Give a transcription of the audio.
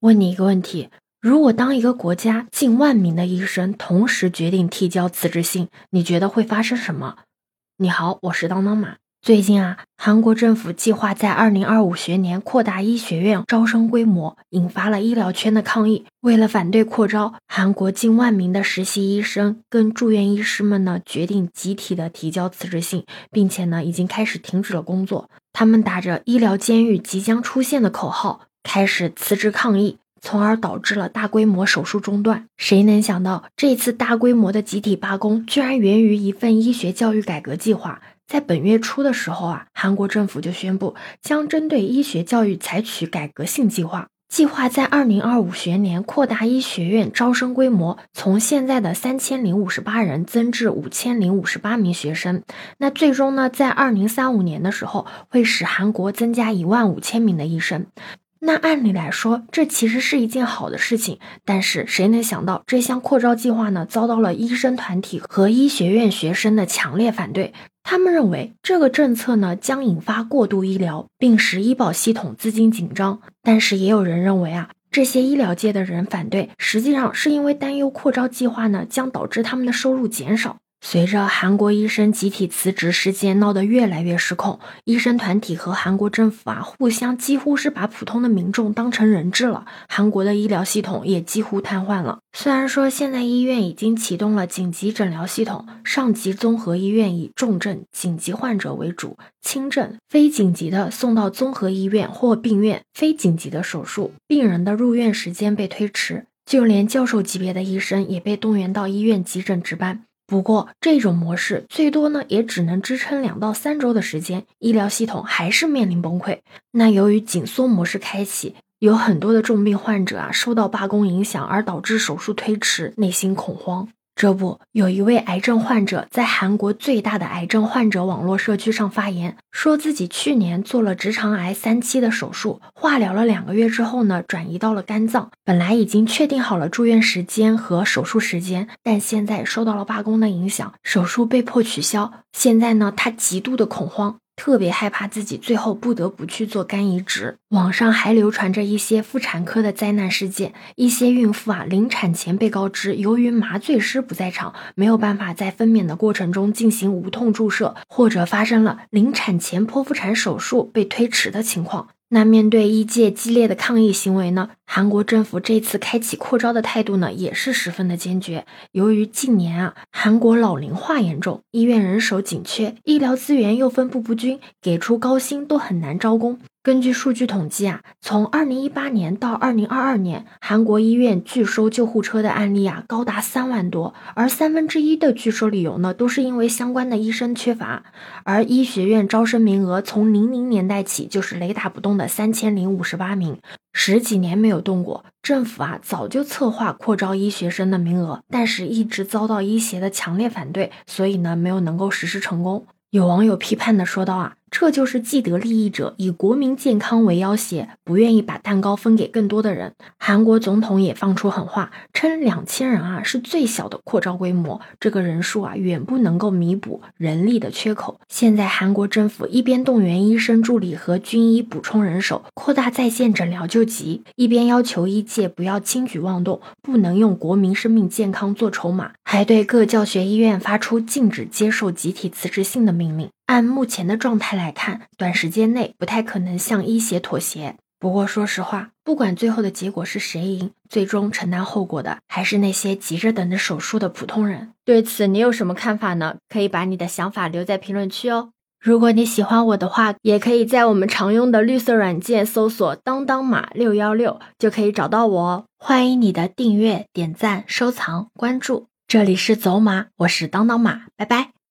问你一个问题：如果当一个国家近万名的医生同时决定提交辞职信，你觉得会发生什么？你好，我是当当马。最近啊，韩国政府计划在二零二五学年扩大医学院招生规模，引发了医疗圈的抗议。为了反对扩招，韩国近万名的实习医生跟住院医师们呢，决定集体的提交辞职信，并且呢，已经开始停止了工作。他们打着“医疗监狱即将出现”的口号。开始辞职抗议，从而导致了大规模手术中断。谁能想到，这次大规模的集体罢工居然源于一份医学教育改革计划？在本月初的时候啊，韩国政府就宣布将针对医学教育采取改革性计划，计划在二零二五学年扩大医学院招生规模，从现在的三千零五十八人增至五千零五十八名学生。那最终呢，在二零三五年的时候，会使韩国增加一万五千名的医生。那按理来说，这其实是一件好的事情，但是谁能想到这项扩招计划呢？遭到了医生团体和医学院学生的强烈反对。他们认为这个政策呢将引发过度医疗，并使医保系统资金紧张。但是也有人认为啊，这些医疗界的人反对，实际上是因为担忧扩招计划呢将导致他们的收入减少。随着韩国医生集体辞职事件闹得越来越失控，医生团体和韩国政府啊，互相几乎是把普通的民众当成人质了。韩国的医疗系统也几乎瘫痪了。虽然说现在医院已经启动了紧急诊疗系统，上级综合医院以重症、紧急患者为主，轻症、非紧急的送到综合医院或病院，非紧急的手术，病人的入院时间被推迟，就连教授级别的医生也被动员到医院急诊值班。不过，这种模式最多呢，也只能支撑两到三周的时间，医疗系统还是面临崩溃。那由于紧缩模式开启，有很多的重病患者啊，受到罢工影响而导致手术推迟，内心恐慌。这不，有一位癌症患者在韩国最大的癌症患者网络社区上发言，说自己去年做了直肠癌三期的手术，化疗了两个月之后呢，转移到了肝脏。本来已经确定好了住院时间和手术时间，但现在受到了罢工的影响，手术被迫取消。现在呢，他极度的恐慌。特别害怕自己最后不得不去做肝移植。网上还流传着一些妇产科的灾难事件，一些孕妇啊临产前被告知，由于麻醉师不在场，没有办法在分娩的过程中进行无痛注射，或者发生了临产前剖腹产手术被推迟的情况。那面对医界激烈的抗议行为呢？韩国政府这次开启扩招的态度呢，也是十分的坚决。由于近年啊，韩国老龄化严重，医院人手紧缺，医疗资源又分布不均，给出高薪都很难招工。根据数据统计啊，从二零一八年到二零二二年，韩国医院拒收救护车的案例啊，高达三万多，而三分之一的拒收理由呢，都是因为相关的医生缺乏。而医学院招生名额从零零年代起就是雷打不动的三千零五十八名，十几年没有动过。政府啊，早就策划扩招医学生的名额，但是一直遭到医协的强烈反对，所以呢，没有能够实施成功。有网友批判的说道啊。这就是既得利益者以国民健康为要挟，不愿意把蛋糕分给更多的人。韩国总统也放出狠话，称两千人啊是最小的扩招规模，这个人数啊远不能够弥补人力的缺口。现在韩国政府一边动员医生助理和军医补充人手，扩大在线诊疗救急，一边要求医界不要轻举妄动，不能用国民生命健康做筹码，还对各教学医院发出禁止接受集体辞职信的命令。按目前的状态来看，短时间内不太可能向医协妥协。不过说实话，不管最后的结果是谁赢，最终承担后果的还是那些急着等着手术的普通人。对此，你有什么看法呢？可以把你的想法留在评论区哦。如果你喜欢我的话，也可以在我们常用的绿色软件搜索“当当马六幺六”，就可以找到我哦。欢迎你的订阅、点赞、收藏、关注。这里是走马，我是当当马，拜拜。